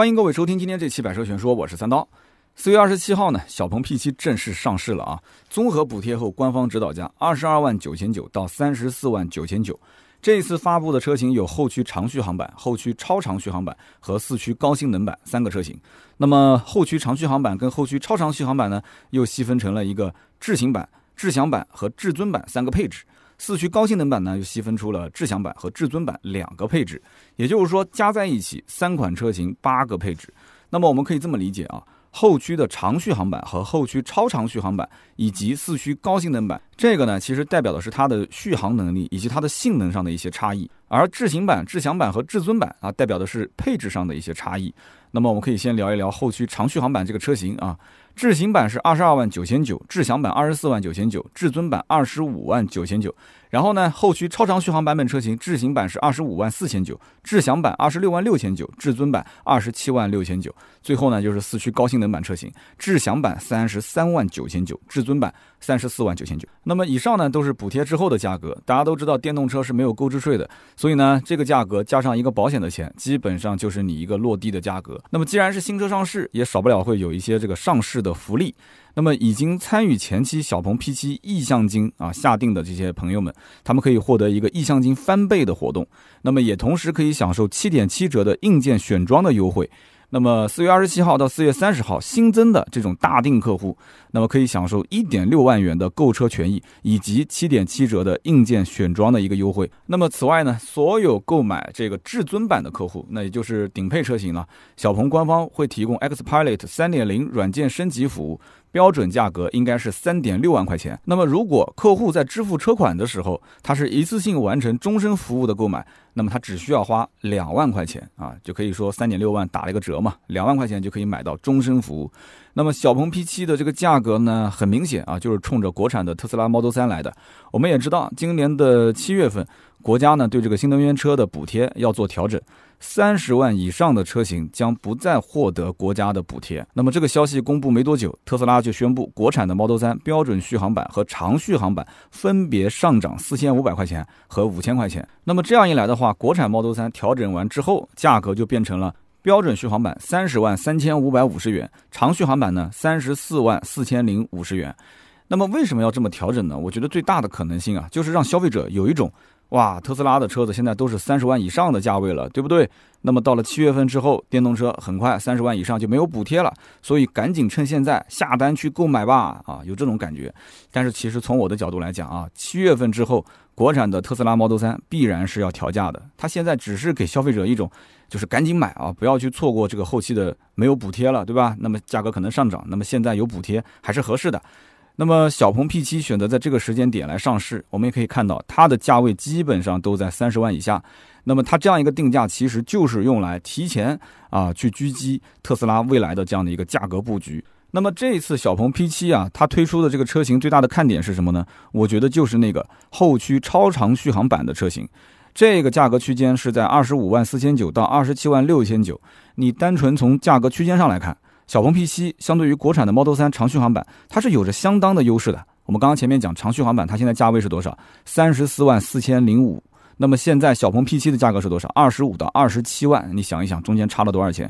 欢迎各位收听今天这期《百车全说》，我是三刀。四月二十七号呢，小鹏 P7 正式上市了啊！综合补贴后，官方指导价二十二万九千九到三十四万九千九。这一次发布的车型有后驱长续航版、后驱超长续航版和四驱高性能版三个车型。那么后驱长续航版跟后驱超长续航版呢，又细分成了一个智行版、智享版和至尊版三个配置。四驱高性能版呢，又细分出了智享版和至尊版两个配置。也就是说，加在一起三款车型八个配置。那么我们可以这么理解啊。后驱的长续航版和后驱超长续航版，以及四驱高性能版，这个呢，其实代表的是它的续航能力以及它的性能上的一些差异。而智行版、智享版和至尊版啊，代表的是配置上的一些差异。那么我们可以先聊一聊后驱长续航版这个车型啊。智行版是二十二万九千九，智享版二十四万九千九，至尊版二十五万九千九。然后呢，后驱超长续航版本车型，智行版是二十五万四千九，智享版二十六万六千九，至尊版二十七万六千九。最后呢，就是四驱高性能版车型，智享版三十三万九千九，至尊版三十四万九千九。那么以上呢，都是补贴之后的价格。大家都知道，电动车是没有购置税的，所以呢，这个价格加上一个保险的钱，基本上就是你一个落地的价格。那么既然是新车上市，也少不了会有一些这个上市的福利。那么已经参与前期小鹏 P7 意向金啊下定的这些朋友们，他们可以获得一个意向金翻倍的活动，那么也同时可以享受七点七折的硬件选装的优惠。那么四月二十七号到四月三十号新增的这种大定客户，那么可以享受一点六万元的购车权益，以及七点七折的硬件选装的一个优惠。那么此外呢，所有购买这个至尊版的客户，那也就是顶配车型了，小鹏官方会提供 Xpilot 三点零软件升级服务。标准价格应该是三点六万块钱。那么，如果客户在支付车款的时候，他是一次性完成终身服务的购买，那么他只需要花两万块钱啊，就可以说三点六万打了一个折嘛，两万块钱就可以买到终身服务。那么，小鹏 P7 的这个价格呢，很明显啊，就是冲着国产的特斯拉 Model 3来的。我们也知道，今年的七月份，国家呢对这个新能源车的补贴要做调整。三十万以上的车型将不再获得国家的补贴。那么这个消息公布没多久，特斯拉就宣布国产的 Model 3标准续航版和长续航版分别上涨四千五百块钱和五千块钱。那么这样一来的话，国产 Model 3调整完之后，价格就变成了标准续航版三十万三千五百五十元，长续航版呢三十四万四千零五十元。那么为什么要这么调整呢？我觉得最大的可能性啊，就是让消费者有一种。哇，特斯拉的车子现在都是三十万以上的价位了，对不对？那么到了七月份之后，电动车很快三十万以上就没有补贴了，所以赶紧趁现在下单去购买吧！啊，有这种感觉。但是其实从我的角度来讲啊，七月份之后，国产的特斯拉 Model 3必然是要调价的。它现在只是给消费者一种，就是赶紧买啊，不要去错过这个后期的没有补贴了，对吧？那么价格可能上涨，那么现在有补贴还是合适的。那么小鹏 P7 选择在这个时间点来上市，我们也可以看到它的价位基本上都在三十万以下。那么它这样一个定价，其实就是用来提前啊去狙击特斯拉未来的这样的一个价格布局。那么这一次小鹏 P7 啊，它推出的这个车型最大的看点是什么呢？我觉得就是那个后驱超长续航版的车型，这个价格区间是在二十五万四千九到二十七万六千九。你单纯从价格区间上来看。小鹏 P7 相对于国产的 Model 3长续航版，它是有着相当的优势的。我们刚刚前面讲长续航版，它现在价位是多少？三十四万四千零五。那么现在小鹏 P7 的价格是多少？二十五到二十七万。你想一想，中间差了多少钱？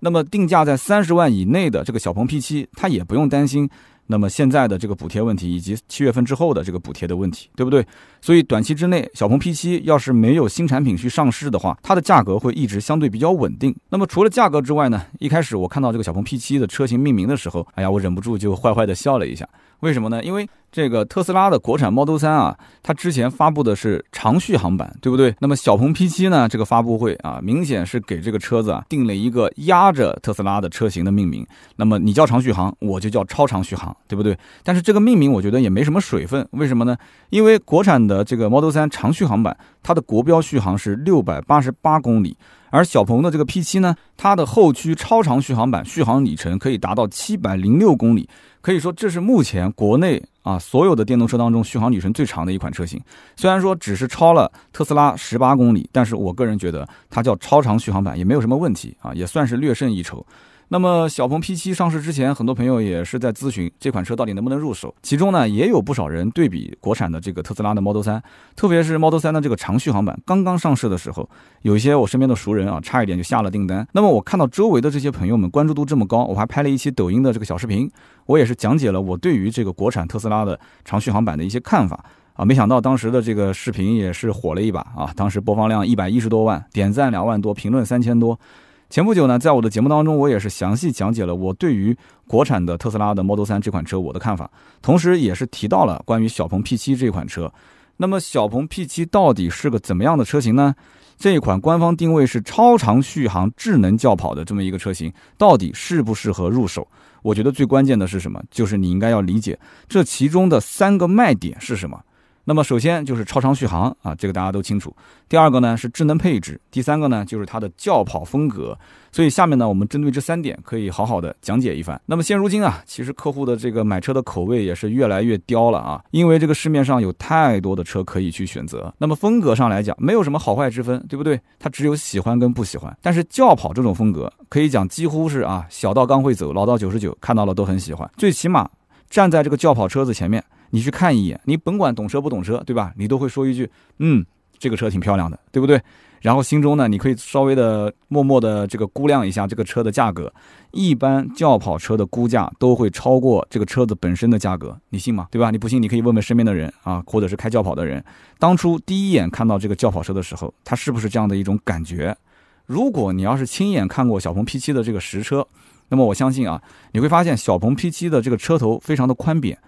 那么定价在三十万以内的这个小鹏 P7，它也不用担心。那么现在的这个补贴问题，以及七月份之后的这个补贴的问题，对不对？所以短期之内，小鹏 P7 要是没有新产品去上市的话，它的价格会一直相对比较稳定。那么除了价格之外呢？一开始我看到这个小鹏 P7 的车型命名的时候，哎呀，我忍不住就坏坏的笑了一下。为什么呢？因为这个特斯拉的国产 Model 3啊，它之前发布的是长续航版，对不对？那么小鹏 P7 呢，这个发布会啊，明显是给这个车子啊定了一个压着特斯拉的车型的命名。那么你叫长续航，我就叫超长续航，对不对？但是这个命名我觉得也没什么水分，为什么呢？因为国产的这个 Model 3长续航版，它的国标续航是六百八十八公里。而小鹏的这个 P7 呢，它的后驱超长续航版续航里程可以达到七百零六公里，可以说这是目前国内啊所有的电动车当中续航里程最长的一款车型。虽然说只是超了特斯拉十八公里，但是我个人觉得它叫超长续航版也没有什么问题啊，也算是略胜一筹。那么小鹏 P7 上市之前，很多朋友也是在咨询这款车到底能不能入手，其中呢也有不少人对比国产的这个特斯拉的 Model 3，特别是 Model 3的这个长续航版刚刚上市的时候，有一些我身边的熟人啊，差一点就下了订单。那么我看到周围的这些朋友们关注度这么高，我还拍了一期抖音的这个小视频，我也是讲解了我对于这个国产特斯拉的长续航版的一些看法啊。没想到当时的这个视频也是火了一把啊，当时播放量一百一十多万，点赞两万多，评论三千多。前不久呢，在我的节目当中，我也是详细讲解了我对于国产的特斯拉的 Model 3这款车我的看法，同时也是提到了关于小鹏 P7 这款车。那么小鹏 P7 到底是个怎么样的车型呢？这一款官方定位是超长续航智能轿跑的这么一个车型，到底适不适合入手？我觉得最关键的是什么？就是你应该要理解这其中的三个卖点是什么。那么首先就是超长续航啊，这个大家都清楚。第二个呢是智能配置，第三个呢就是它的轿跑风格。所以下面呢，我们针对这三点可以好好的讲解一番。那么现如今啊，其实客户的这个买车的口味也是越来越刁了啊，因为这个市面上有太多的车可以去选择。那么风格上来讲，没有什么好坏之分，对不对？它只有喜欢跟不喜欢。但是轿跑这种风格，可以讲几乎是啊，小到刚会走，老到九十九，看到了都很喜欢。最起码站在这个轿跑车子前面。你去看一眼，你甭管懂车不懂车，对吧？你都会说一句，嗯，这个车挺漂亮的，对不对？然后心中呢，你可以稍微的默默的这个估量一下这个车的价格。一般轿跑车的估价都会超过这个车子本身的价格，你信吗？对吧？你不信，你可以问问身边的人啊，或者是开轿跑的人，当初第一眼看到这个轿跑车的时候，他是不是这样的一种感觉？如果你要是亲眼看过小鹏 P7 的这个实车，那么我相信啊，你会发现小鹏 P7 的这个车头非常的宽扁。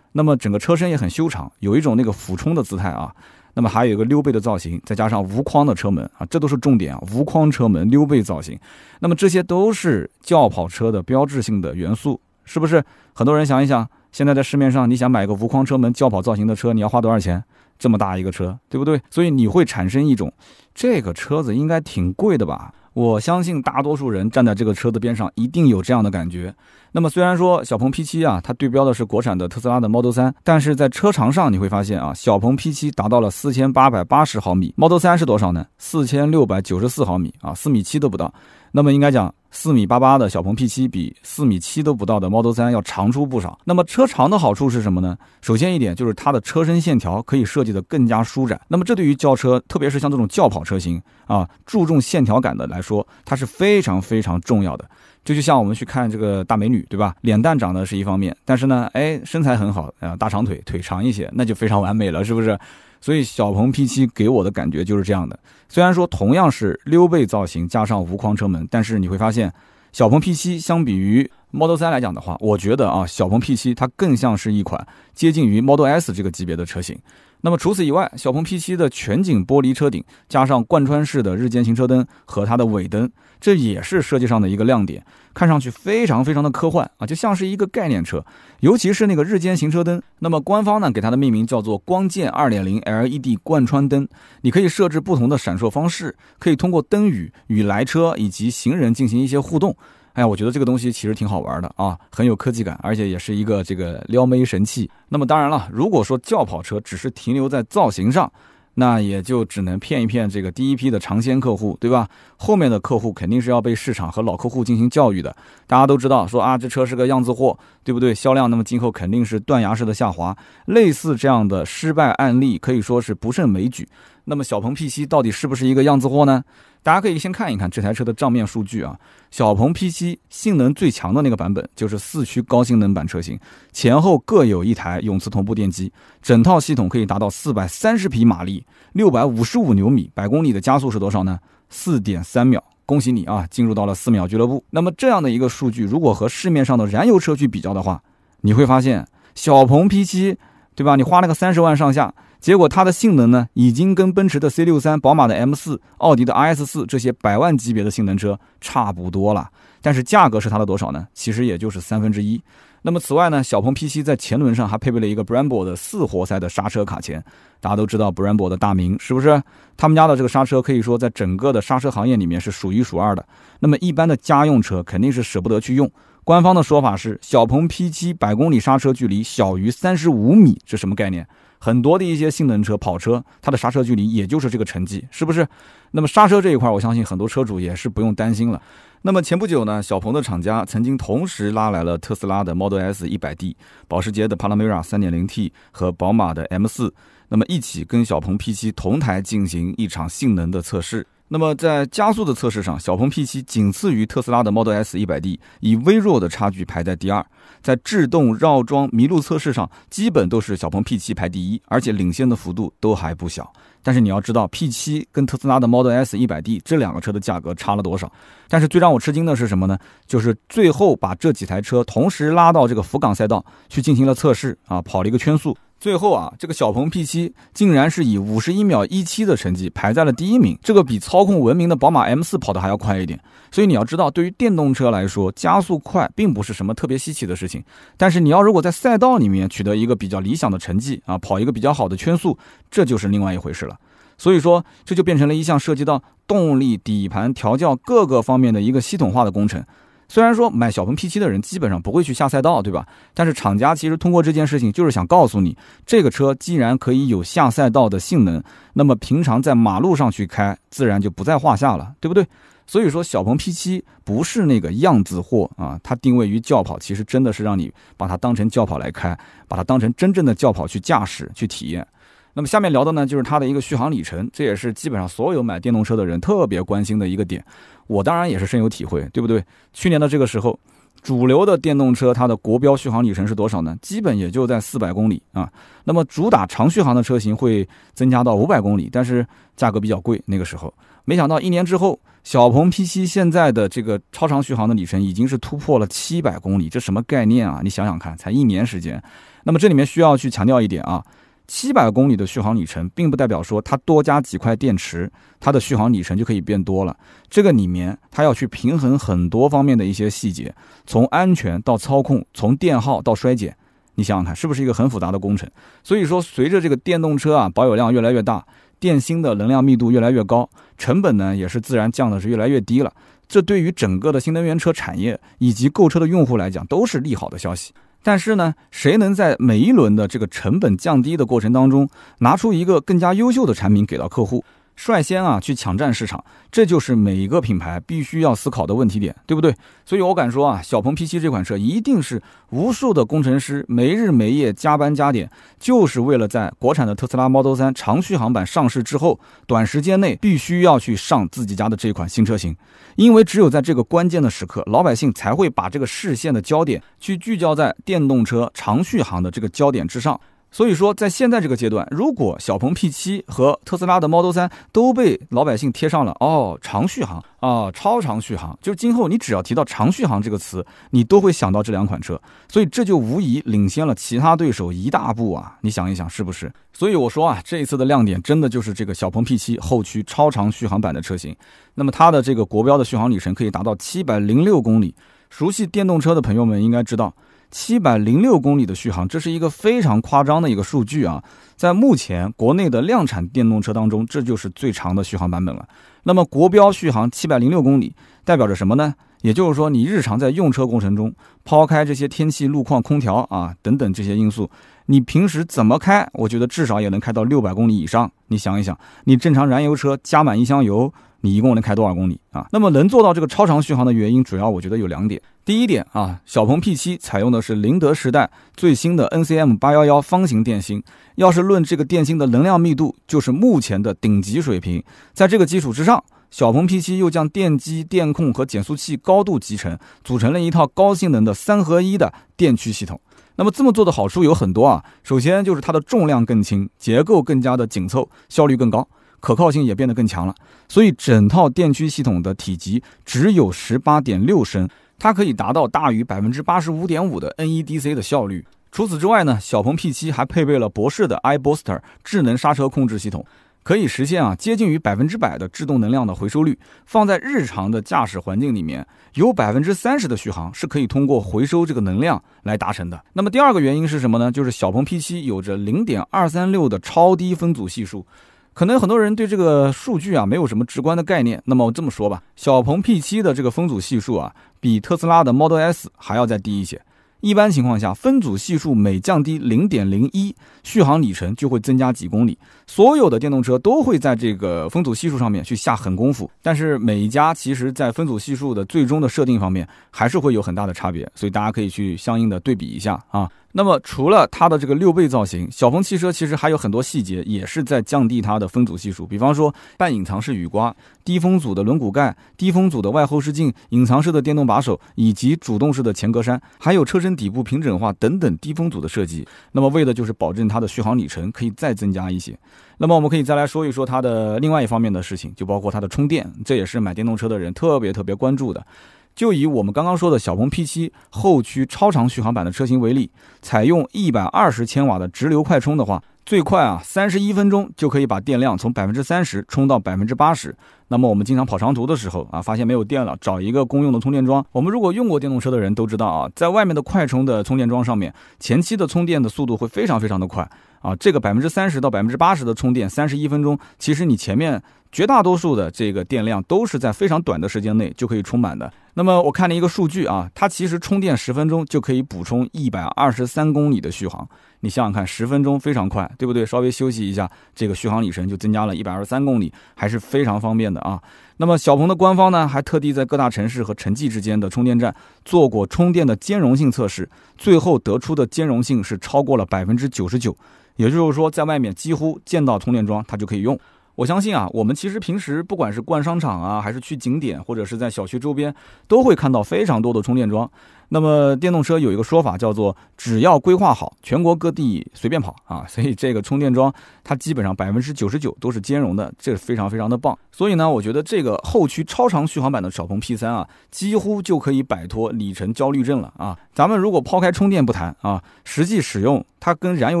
那么整个车身也很修长，有一种那个俯冲的姿态啊。那么还有一个溜背的造型，再加上无框的车门啊，这都是重点啊。无框车门、溜背造型，那么这些都是轿跑车的标志性的元素，是不是？很多人想一想，现在在市面上，你想买个无框车门、轿跑造型的车，你要花多少钱？这么大一个车，对不对？所以你会产生一种，这个车子应该挺贵的吧？我相信大多数人站在这个车子边上，一定有这样的感觉。那么虽然说小鹏 P7 啊，它对标的是国产的特斯拉的 Model 3，但是在车长上你会发现啊，小鹏 P7 达到了四千八百八十毫米，Model 3是多少呢？四千六百九十四毫米啊，四米七都不到。那么应该讲。四米八八的小鹏 P7 比四米七都不到的 Model 3要长出不少。那么车长的好处是什么呢？首先一点就是它的车身线条可以设计的更加舒展。那么这对于轿车，特别是像这种轿跑车型啊，注重线条感的来说，它是非常非常重要的。这就像我们去看这个大美女，对吧？脸蛋长得是一方面，但是呢，哎，身材很好啊，大长腿，腿长一些，那就非常完美了，是不是？所以小鹏 P7 给我的感觉就是这样的。虽然说同样是溜背造型加上无框车门，但是你会发现，小鹏 P7 相比于 Model 3来讲的话，我觉得啊，小鹏 P7 它更像是一款接近于 Model S 这个级别的车型。那么除此以外，小鹏 P7 的全景玻璃车顶加上贯穿式的日间行车灯和它的尾灯，这也是设计上的一个亮点，看上去非常非常的科幻啊，就像是一个概念车。尤其是那个日间行车灯，那么官方呢给它的命名叫做光剑2.0 LED 贯穿灯，你可以设置不同的闪烁方式，可以通过灯语与来车以及行人进行一些互动。哎呀，我觉得这个东西其实挺好玩的啊，很有科技感，而且也是一个这个撩妹神器。那么当然了，如果说轿跑车只是停留在造型上，那也就只能骗一骗这个第一批的尝鲜客户，对吧？后面的客户肯定是要被市场和老客户进行教育的。大家都知道，说啊，这车是个样子货，对不对？销量那么今后肯定是断崖式的下滑。类似这样的失败案例可以说是不胜枚举。那么小鹏 P7 到底是不是一个样子货呢？大家可以先看一看这台车的账面数据啊。小鹏 P7 性能最强的那个版本就是四驱高性能版车型，前后各有一台永磁同步电机，整套系统可以达到四百三十匹马力，六百五十五牛米，百公里的加速是多少呢？四点三秒。恭喜你啊，进入到了四秒俱乐部。那么这样的一个数据，如果和市面上的燃油车去比较的话，你会发现小鹏 P7，对吧？你花了个三十万上下。结果它的性能呢，已经跟奔驰的 C 六三、宝马的 M 四、奥迪的 RS 四这些百万级别的性能车差不多了。但是价格是它的多少呢？其实也就是三分之一。那么此外呢，小鹏 P7 在前轮上还配备了一个 Brembo 的四活塞的刹车卡钳。大家都知道 Brembo 的大名是不是？他们家的这个刹车可以说在整个的刹车行业里面是数一数二的。那么一般的家用车肯定是舍不得去用。官方的说法是，小鹏 P7 百公里刹车距离小于三十五米，这什么概念？很多的一些性能车、跑车，它的刹车距离也就是这个成绩，是不是？那么刹车这一块，我相信很多车主也是不用担心了。那么前不久呢，小鹏的厂家曾经同时拉来了特斯拉的 Model S 100D、保时捷的 Panamera 3.0T 和宝马的 M4，那么一起跟小鹏 P7 同台进行一场性能的测试。那么在加速的测试上，小鹏 P7 仅次于特斯拉的 Model S 100D，以微弱的差距排在第二。在制动、绕桩、麋鹿测试上，基本都是小鹏 P7 排第一，而且领先的幅度都还不小。但是你要知道，P7 跟特斯拉的 Model S 100D 这两个车的价格差了多少？但是最让我吃惊的是什么呢？就是最后把这几台车同时拉到这个福冈赛道去进行了测试啊，跑了一个圈速。最后啊，这个小鹏 P7 竟然是以五十一秒一七的成绩排在了第一名，这个比操控闻名的宝马 M4 跑的还要快一点。所以你要知道，对于电动车来说，加速快并不是什么特别稀奇的事情。但是你要如果在赛道里面取得一个比较理想的成绩啊，跑一个比较好的圈速，这就是另外一回事了。所以说，这就变成了一项涉及到动力、底盘调教各个方面的一个系统化的工程。虽然说买小鹏 P7 的人基本上不会去下赛道，对吧？但是厂家其实通过这件事情就是想告诉你，这个车既然可以有下赛道的性能，那么平常在马路上去开，自然就不在话下了，对不对？所以说小鹏 P7 不是那个样子货啊，它定位于轿跑，其实真的是让你把它当成轿跑来开，把它当成真正的轿跑去驾驶去体验。那么下面聊的呢，就是它的一个续航里程，这也是基本上所有买电动车的人特别关心的一个点。我当然也是深有体会，对不对？去年的这个时候，主流的电动车它的国标续航里程是多少呢？基本也就在四百公里啊。那么主打长续航的车型会增加到五百公里，但是价格比较贵。那个时候，没想到一年之后，小鹏 P7 现在的这个超长续航的里程已经是突破了七百公里，这什么概念啊？你想想看，才一年时间。那么这里面需要去强调一点啊。七百公里的续航里程，并不代表说它多加几块电池，它的续航里程就可以变多了。这个里面它要去平衡很多方面的一些细节，从安全到操控，从电耗到衰减，你想想看，是不是一个很复杂的工程？所以说，随着这个电动车啊保有量越来越大，电芯的能量密度越来越高，成本呢也是自然降的是越来越低了。这对于整个的新能源车产业以及购车的用户来讲，都是利好的消息。但是呢，谁能在每一轮的这个成本降低的过程当中，拿出一个更加优秀的产品给到客户？率先啊去抢占市场，这就是每一个品牌必须要思考的问题点，对不对？所以我敢说啊，小鹏 P7 这款车一定是无数的工程师没日没夜加班加点，就是为了在国产的特斯拉 Model 3长续航版上市之后，短时间内必须要去上自己家的这款新车型，因为只有在这个关键的时刻，老百姓才会把这个视线的焦点去聚焦在电动车长续航的这个焦点之上。所以说，在现在这个阶段，如果小鹏 P7 和特斯拉的 Model 3都被老百姓贴上了哦长续航啊超长续航，就今后你只要提到长续航这个词，你都会想到这两款车，所以这就无疑领先了其他对手一大步啊！你想一想是不是？所以我说啊，这一次的亮点真的就是这个小鹏 P7 后驱超长续航版的车型，那么它的这个国标的续航里程可以达到七百零六公里。熟悉电动车的朋友们应该知道。七百零六公里的续航，这是一个非常夸张的一个数据啊！在目前国内的量产电动车当中，这就是最长的续航版本了。那么国标续航七百零六公里，代表着什么呢？也就是说，你日常在用车过程中，抛开这些天气、路况、空调啊等等这些因素，你平时怎么开？我觉得至少也能开到六百公里以上。你想一想，你正常燃油车加满一箱油。你一共能开多少公里啊？那么能做到这个超长续航的原因，主要我觉得有两点。第一点啊，小鹏 P7 采用的是宁德时代最新的 NCM 八幺幺方形电芯，要是论这个电芯的能量密度，就是目前的顶级水平。在这个基础之上，小鹏 P7 又将电机、电控和减速器高度集成，组成了一套高性能的三合一的电驱系统。那么这么做的好处有很多啊，首先就是它的重量更轻，结构更加的紧凑，效率更高。可靠性也变得更强了，所以整套电驱系统的体积只有十八点六升，它可以达到大于百分之八十五点五的 NEDC 的效率。除此之外呢，小鹏 P7 还配备了博世的 iBooster 智能刹车控制系统，可以实现啊接近于百分之百的制动能量的回收率。放在日常的驾驶环境里面，有百分之三十的续航是可以通过回收这个能量来达成的。那么第二个原因是什么呢？就是小鹏 P7 有着零点二三六的超低分组系数。可能很多人对这个数据啊没有什么直观的概念。那么我这么说吧，小鹏 P7 的这个风阻系数啊，比特斯拉的 Model S 还要再低一些。一般情况下，分组系数每降低零点零一，续航里程就会增加几公里。所有的电动车都会在这个分组系数上面去下狠功夫，但是每一家其实在分组系数的最终的设定方面还是会有很大的差别，所以大家可以去相应的对比一下啊。那么除了它的这个六倍造型，小鹏汽车其实还有很多细节也是在降低它的分组系数，比方说半隐藏式雨刮、低风阻的轮毂盖、低风阻的外后视镜、隐藏式的电动把手以及主动式的前格栅，还有车身底部平整化等等低风阻的设计。那么为的就是保证它的续航里程可以再增加一些。那么我们可以再来说一说它的另外一方面的事情，就包括它的充电，这也是买电动车的人特别特别关注的。就以我们刚刚说的小鹏 P7 后驱超长续航版的车型为例，采用一百二十千瓦的直流快充的话，最快啊三十一分钟就可以把电量从百分之三十充到百分之八十。那么我们经常跑长途的时候啊，发现没有电了，找一个公用的充电桩。我们如果用过电动车的人都知道啊，在外面的快充的充电桩上面，前期的充电的速度会非常非常的快啊，这个百分之三十到百分之八十的充电，三十一分钟，其实你前面绝大多数的这个电量都是在非常短的时间内就可以充满的。那么我看了一个数据啊，它其实充电十分钟就可以补充一百二十三公里的续航。你想想看，十分钟非常快，对不对？稍微休息一下，这个续航里程就增加了一百二十三公里，还是非常方便的啊。那么小鹏的官方呢，还特地在各大城市和城际之间的充电站做过充电的兼容性测试，最后得出的兼容性是超过了百分之九十九，也就是说，在外面几乎见到充电桩它就可以用。我相信啊，我们其实平时不管是逛商场啊，还是去景点，或者是在小区周边，都会看到非常多的充电桩。那么电动车有一个说法叫做“只要规划好，全国各地随便跑”啊，所以这个充电桩它基本上百分之九十九都是兼容的，这非常非常的棒。所以呢，我觉得这个后驱超长续航版的小鹏 P3 啊，几乎就可以摆脱里程焦虑症了啊。咱们如果抛开充电不谈啊，实际使用它跟燃油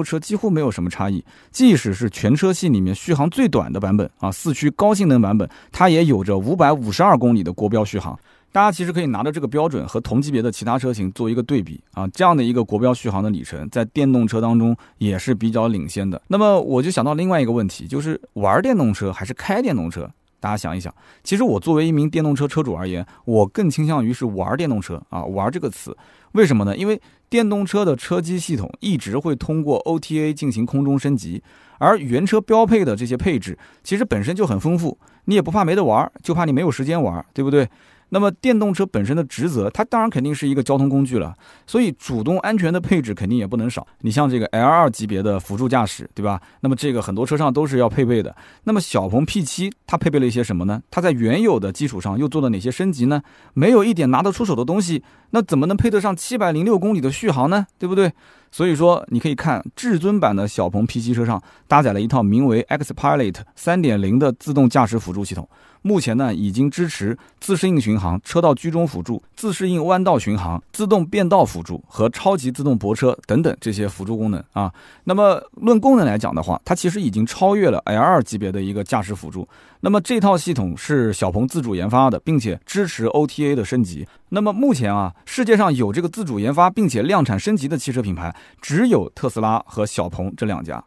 车几乎没有什么差异。即使是全车系里面续航最短的版本啊，四驱高性能版本，它也有着五百五十二公里的国标续航。大家其实可以拿着这个标准和同级别的其他车型做一个对比啊，这样的一个国标续航的里程，在电动车当中也是比较领先的。那么我就想到另外一个问题，就是玩电动车还是开电动车？大家想一想，其实我作为一名电动车车主而言，我更倾向于是玩电动车啊。玩这个词，为什么呢？因为电动车的车机系统一直会通过 OTA 进行空中升级，而原车标配的这些配置其实本身就很丰富，你也不怕没得玩，就怕你没有时间玩，对不对？那么电动车本身的职责，它当然肯定是一个交通工具了，所以主动安全的配置肯定也不能少。你像这个 L2 级别的辅助驾驶，对吧？那么这个很多车上都是要配备的。那么小鹏 P7 它配备了一些什么呢？它在原有的基础上又做了哪些升级呢？没有一点拿得出手的东西，那怎么能配得上七百零六公里的续航呢？对不对？所以说，你可以看至尊版的小鹏 P7 车上搭载了一套名为 XPilot 3.0的自动驾驶辅助系统。目前呢，已经支持自适应巡航、车道居中辅助、自适应弯道巡航、自动变道辅助和超级自动泊车等等这些辅助功能啊。那么论功能来讲的话，它其实已经超越了 L2 级别的一个驾驶辅助。那么这套系统是小鹏自主研发的，并且支持 OTA 的升级。那么目前啊，世界上有这个自主研发并且量产升级的汽车品牌，只有特斯拉和小鹏这两家。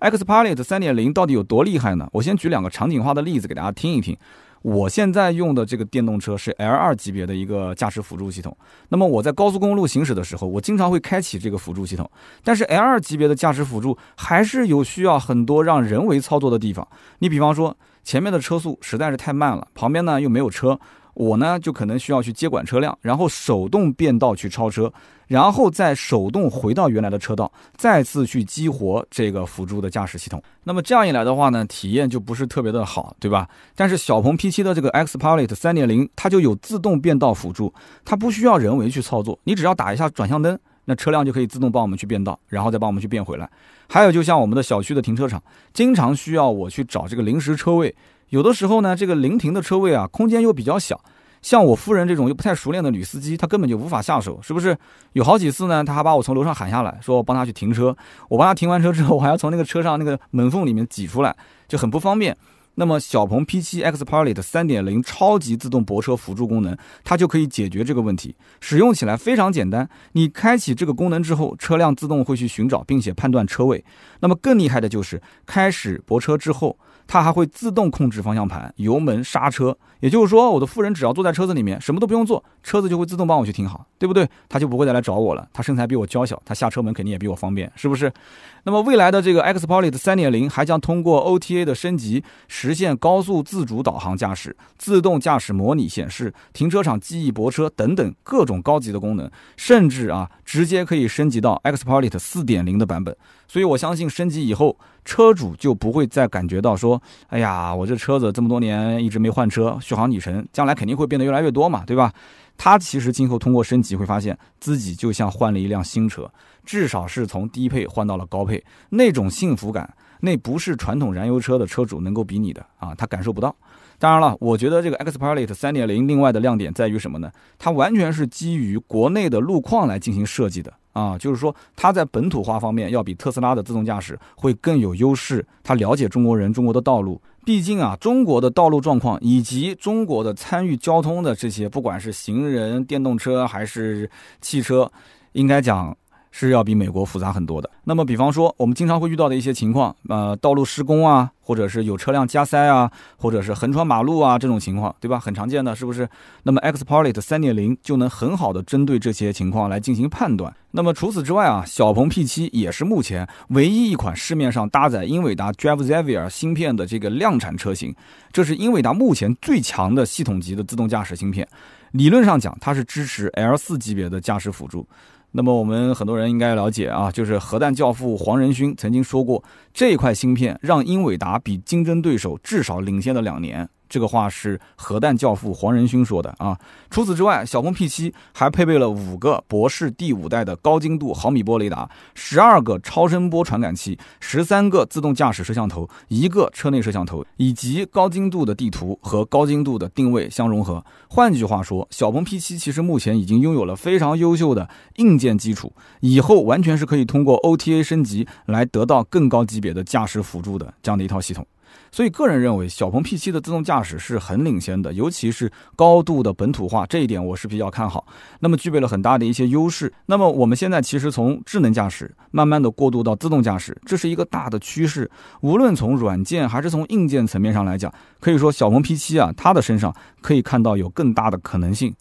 XPilot 3.0到底有多厉害呢？我先举两个场景化的例子给大家听一听。我现在用的这个电动车是 L 二级别的一个驾驶辅助系统。那么我在高速公路行驶的时候，我经常会开启这个辅助系统。但是 L 二级别的驾驶辅助还是有需要很多让人为操作的地方。你比方说，前面的车速实在是太慢了，旁边呢又没有车。我呢，就可能需要去接管车辆，然后手动变道去超车，然后再手动回到原来的车道，再次去激活这个辅助的驾驶系统。那么这样一来的话呢，体验就不是特别的好，对吧？但是小鹏 P7 的这个 XPilot 3.0，它就有自动变道辅助，它不需要人为去操作，你只要打一下转向灯，那车辆就可以自动帮我们去变道，然后再帮我们去变回来。还有，就像我们的小区的停车场，经常需要我去找这个临时车位。有的时候呢，这个临停的车位啊，空间又比较小，像我夫人这种又不太熟练的女司机，她根本就无法下手，是不是？有好几次呢，她还把我从楼上喊下来，说我帮她去停车。我帮她停完车之后，我还要从那个车上那个门缝里面挤出来，就很不方便。那么小鹏 P7 X Pilot 3.0超级自动泊车辅助功能，它就可以解决这个问题。使用起来非常简单，你开启这个功能之后，车辆自动会去寻找并且判断车位。那么更厉害的就是开始泊车之后。它还会自动控制方向盘、油门、刹车，也就是说，我的夫人只要坐在车子里面，什么都不用做，车子就会自动帮我去停好，对不对？他就不会再来找我了。他身材比我娇小，他下车门肯定也比我方便，是不是？那么未来的这个 Xpilot 3.0还将通过 OTA 的升级，实现高速自主导航驾驶、自动驾驶模拟显示、停车场记忆泊车等等各种高级的功能，甚至啊，直接可以升级到 Xpilot 4.0的版本。所以我相信升级以后。车主就不会再感觉到说，哎呀，我这车子这么多年一直没换车，续航里程将来肯定会变得越来越多嘛，对吧？他其实今后通过升级会发现自己就像换了一辆新车，至少是从低配换到了高配，那种幸福感，那不是传统燃油车的车主能够比拟的啊，他感受不到。当然了，我觉得这个 Xpilot 3.0另外的亮点在于什么呢？它完全是基于国内的路况来进行设计的。啊，就是说，它在本土化方面要比特斯拉的自动驾驶会更有优势。它了解中国人、中国的道路，毕竟啊，中国的道路状况以及中国的参与交通的这些，不管是行人、电动车还是汽车，应该讲。是要比美国复杂很多的。那么，比方说我们经常会遇到的一些情况，呃，道路施工啊，或者是有车辆加塞啊，或者是横穿马路啊这种情况，对吧？很常见的，是不是？那么，Xpilot 3.0就能很好的针对这些情况来进行判断。那么除此之外啊，小鹏 P7 也是目前唯一一款市面上搭载英伟达 Drive Xavier 芯片的这个量产车型。这是英伟达目前最强的系统级的自动驾驶芯片。理论上讲，它是支持 L4 级别的驾驶辅助。那么我们很多人应该了解啊，就是核弹教父黄仁勋曾经说过，这块芯片让英伟达比竞争对手至少领先了两年。这个话是核弹教父黄仁勋说的啊。除此之外，小鹏 P7 还配备了五个博士第五代的高精度毫米波雷达，十二个超声波传感器，十三个自动驾驶摄像头，一个车内摄像头，以及高精度的地图和高精度的定位相融合。换句话说，小鹏 P7 其实目前已经拥有了非常优秀的硬件基础，以后完全是可以通过 OTA 升级来得到更高级别的驾驶辅助的这样的一套系统。所以，个人认为小鹏 P7 的自动驾驶是很领先的，尤其是高度的本土化这一点，我是比较看好。那么，具备了很大的一些优势。那么，我们现在其实从智能驾驶慢慢的过渡到自动驾驶，这是一个大的趋势。无论从软件还是从硬件层面上来讲，可以说小鹏 P7 啊，它的身上可以看到有更大的可能性。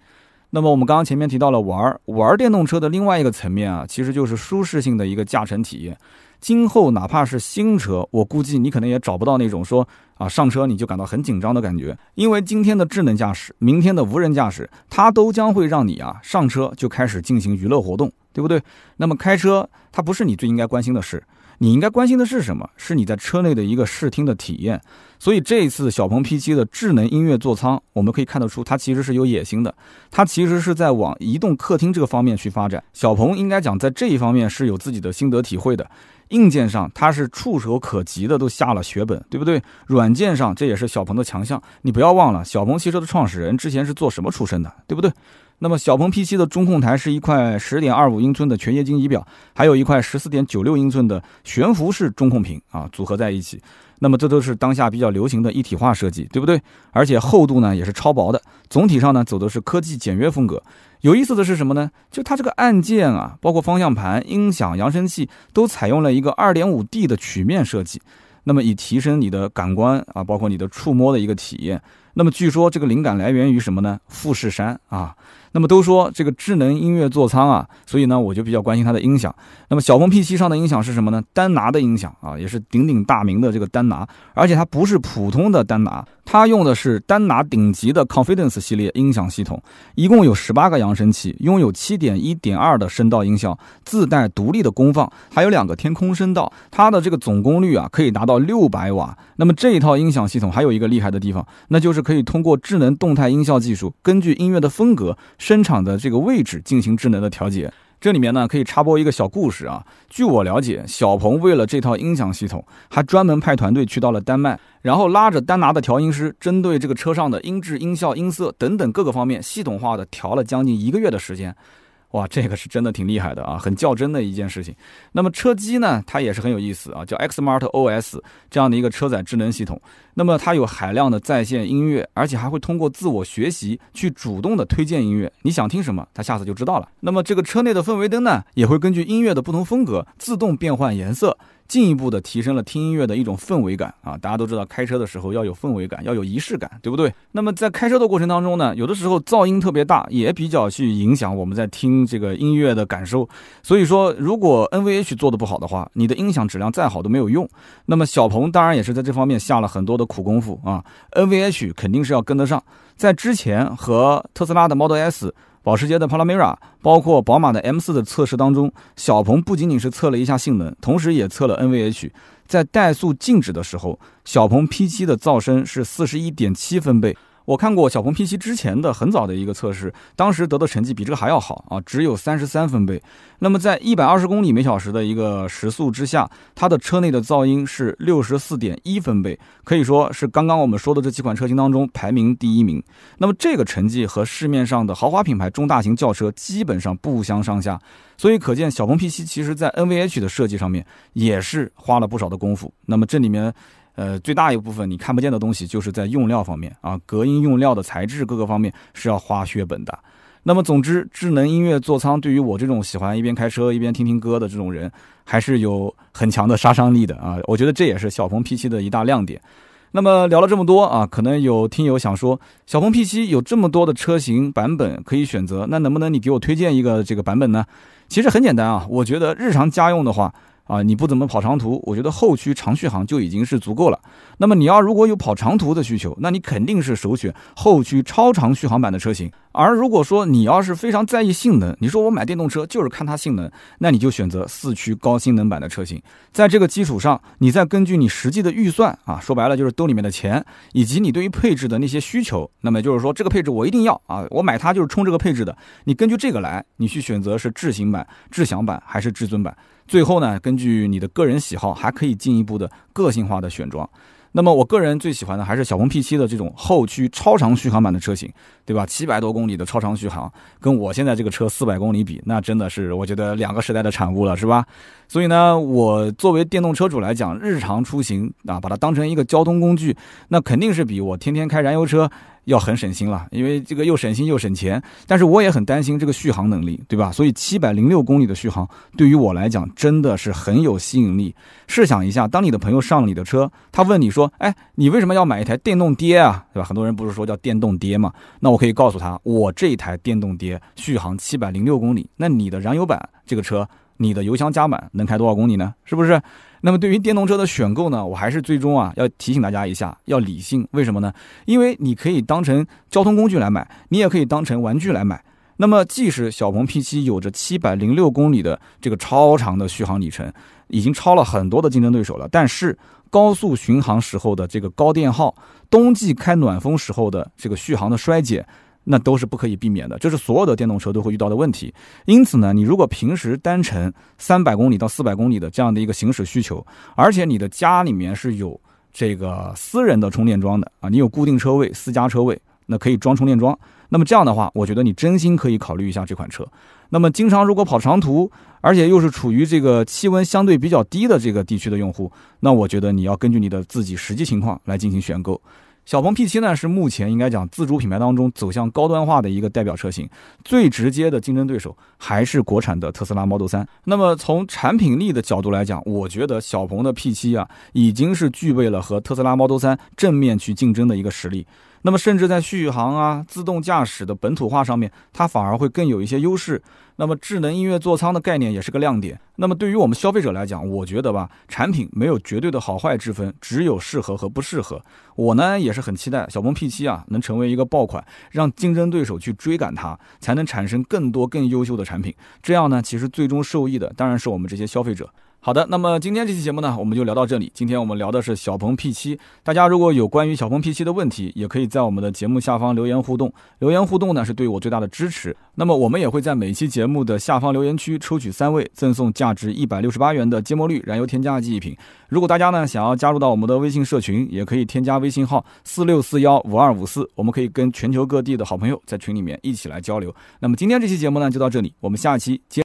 那么，我们刚刚前面提到了玩玩电动车的另外一个层面啊，其实就是舒适性的一个驾乘体验。今后哪怕是新车，我估计你可能也找不到那种说啊上车你就感到很紧张的感觉，因为今天的智能驾驶，明天的无人驾驶，它都将会让你啊上车就开始进行娱乐活动，对不对？那么开车它不是你最应该关心的事。你应该关心的是什么？是你在车内的一个视听的体验。所以这一次小鹏 P7 的智能音乐座舱，我们可以看得出，它其实是有野心的。它其实是在往移动客厅这个方面去发展。小鹏应该讲在这一方面是有自己的心得体会的。硬件上它是触手可及的，都下了血本，对不对？软件上这也是小鹏的强项。你不要忘了，小鹏汽车的创始人之前是做什么出身的，对不对？那么小鹏 P7 的中控台是一块十点二五英寸的全液晶仪表，还有一块十四点九六英寸的悬浮式中控屏啊，组合在一起。那么这都是当下比较流行的一体化设计，对不对？而且厚度呢也是超薄的。总体上呢走的是科技简约风格。有意思的是什么呢？就它这个按键啊，包括方向盘、音响、扬声器都采用了一个二点五 D 的曲面设计，那么以提升你的感官啊，包括你的触摸的一个体验。那么据说这个灵感来源于什么呢？富士山啊。那么都说这个智能音乐座舱啊，所以呢我就比较关心它的音响。那么小鹏 P7 上的音响是什么呢？丹拿的音响啊，也是鼎鼎大名的这个丹拿，而且它不是普通的丹拿，它用的是丹拿顶级的 Confidence 系列音响系统，一共有十八个扬声器，拥有七点一点二的声道音效，自带独立的功放，还有两个天空声道，它的这个总功率啊可以达到六百瓦。那么这一套音响系统还有一个厉害的地方，那就是可以通过智能动态音效技术，根据音乐的风格。声场的这个位置进行智能的调节，这里面呢可以插播一个小故事啊。据我了解，小鹏为了这套音响系统，还专门派团队去到了丹麦，然后拉着丹拿的调音师，针对这个车上的音质、音效、音色等等各个方面，系统化的调了将近一个月的时间。哇，这个是真的挺厉害的啊，很较真的一件事情。那么车机呢，它也是很有意思啊，叫 Xmart OS 这样的一个车载智能系统。那么它有海量的在线音乐，而且还会通过自我学习去主动的推荐音乐，你想听什么，它下次就知道了。那么这个车内的氛围灯呢，也会根据音乐的不同风格自动变换颜色。进一步的提升了听音乐的一种氛围感啊！大家都知道，开车的时候要有氛围感，要有仪式感，对不对？那么在开车的过程当中呢，有的时候噪音特别大，也比较去影响我们在听这个音乐的感受。所以说，如果 NVH 做的不好的话，你的音响质量再好都没有用。那么小鹏当然也是在这方面下了很多的苦功夫啊，NVH 肯定是要跟得上。在之前和特斯拉的 Model S。保时捷的 Panamera，包括宝马的 M4 的测试当中，小鹏不仅仅是测了一下性能，同时也测了 NVH。在怠速静止的时候，小鹏 P7 的噪声是四十一点七分贝。我看过小鹏 P7 之前的很早的一个测试，当时得的成绩比这个还要好啊，只有三十三分贝。那么在一百二十公里每小时的一个时速之下，它的车内的噪音是六十四点一分贝，可以说是刚刚我们说的这几款车型当中排名第一名。那么这个成绩和市面上的豪华品牌中大型轿车基本上不相上下，所以可见小鹏 P7 其实在 NVH 的设计上面也是花了不少的功夫。那么这里面。呃，最大一部分你看不见的东西，就是在用料方面啊，隔音用料的材质各个方面是要花血本的。那么，总之，智能音乐座舱对于我这种喜欢一边开车一边听听歌的这种人，还是有很强的杀伤力的啊。我觉得这也是小鹏 P7 的一大亮点。那么聊了这么多啊，可能有听友想说，小鹏 P7 有这么多的车型版本可以选择，那能不能你给我推荐一个这个版本呢？其实很简单啊，我觉得日常家用的话。啊，你不怎么跑长途，我觉得后驱长续航就已经是足够了。那么你要如果有跑长途的需求，那你肯定是首选后驱超长续航版的车型。而如果说你要是非常在意性能，你说我买电动车就是看它性能，那你就选择四驱高性能版的车型。在这个基础上，你再根据你实际的预算啊，说白了就是兜里面的钱，以及你对于配置的那些需求，那么就是说这个配置我一定要啊，我买它就是冲这个配置的。你根据这个来，你去选择是智行版、智享版还是至尊版。最后呢，根据你的个人喜好，还可以进一步的个性化的选装。那么我个人最喜欢的还是小鹏 P7 的这种后驱超长续航版的车型，对吧？七百多公里的超长续航，跟我现在这个车四百公里比，那真的是我觉得两个时代的产物了，是吧？所以呢，我作为电动车主来讲，日常出行啊，把它当成一个交通工具，那肯定是比我天天开燃油车。要很省心了，因为这个又省心又省钱，但是我也很担心这个续航能力，对吧？所以七百零六公里的续航对于我来讲真的是很有吸引力。试想一下，当你的朋友上了你的车，他问你说：“哎，你为什么要买一台电动爹啊？对吧？”很多人不是说叫电动爹嘛？那我可以告诉他，我这台电动爹续航七百零六公里，那你的燃油版这个车，你的油箱加满能开多少公里呢？是不是？那么对于电动车的选购呢，我还是最终啊要提醒大家一下，要理性。为什么呢？因为你可以当成交通工具来买，你也可以当成玩具来买。那么即使小鹏 P7 有着七百零六公里的这个超长的续航里程，已经超了很多的竞争对手了，但是高速巡航时候的这个高电耗，冬季开暖风时候的这个续航的衰减。那都是不可以避免的，这是所有的电动车都会遇到的问题。因此呢，你如果平时单程三百公里到四百公里的这样的一个行驶需求，而且你的家里面是有这个私人的充电桩的啊，你有固定车位、私家车位，那可以装充电桩。那么这样的话，我觉得你真心可以考虑一下这款车。那么经常如果跑长途，而且又是处于这个气温相对比较低的这个地区的用户，那我觉得你要根据你的自己实际情况来进行选购。小鹏 P7 呢是目前应该讲自主品牌当中走向高端化的一个代表车型，最直接的竞争对手还是国产的特斯拉 Model 3。那么从产品力的角度来讲，我觉得小鹏的 P7 啊已经是具备了和特斯拉 Model 3正面去竞争的一个实力。那么甚至在续航啊、自动驾驶的本土化上面，它反而会更有一些优势。那么智能音乐座舱的概念也是个亮点。那么对于我们消费者来讲，我觉得吧，产品没有绝对的好坏之分，只有适合和不适合。我呢也是很期待小鹏 P7 啊能成为一个爆款，让竞争对手去追赶它，才能产生更多更优秀的产品。这样呢，其实最终受益的当然是我们这些消费者。好的，那么今天这期节目呢，我们就聊到这里。今天我们聊的是小鹏 P7，大家如果有关于小鹏 P7 的问题，也可以在我们的节目下方留言互动。留言互动呢，是对我最大的支持。那么我们也会在每期节目的下方留言区抽取三位，赠送价值一百六十八元的芥末绿燃油添加剂一瓶。如果大家呢想要加入到我们的微信社群，也可以添加微信号四六四幺五二五四，我们可以跟全球各地的好朋友在群里面一起来交流。那么今天这期节目呢就到这里，我们下期见。